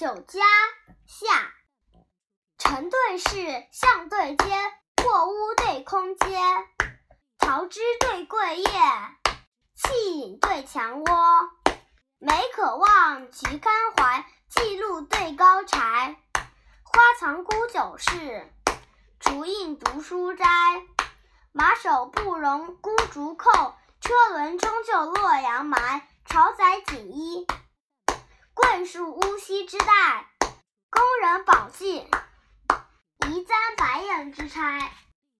酒家下，城对市，巷对街，破屋对空阶，桃枝对桂叶，气影对墙窝。梅可望，菊堪怀，记录对高柴。花藏孤酒室，竹映读书斋。马首不容孤竹扣，车轮终究洛阳埋。朝载锦衣。桂树乌溪之带，工人宝器，移簪白眼之钗。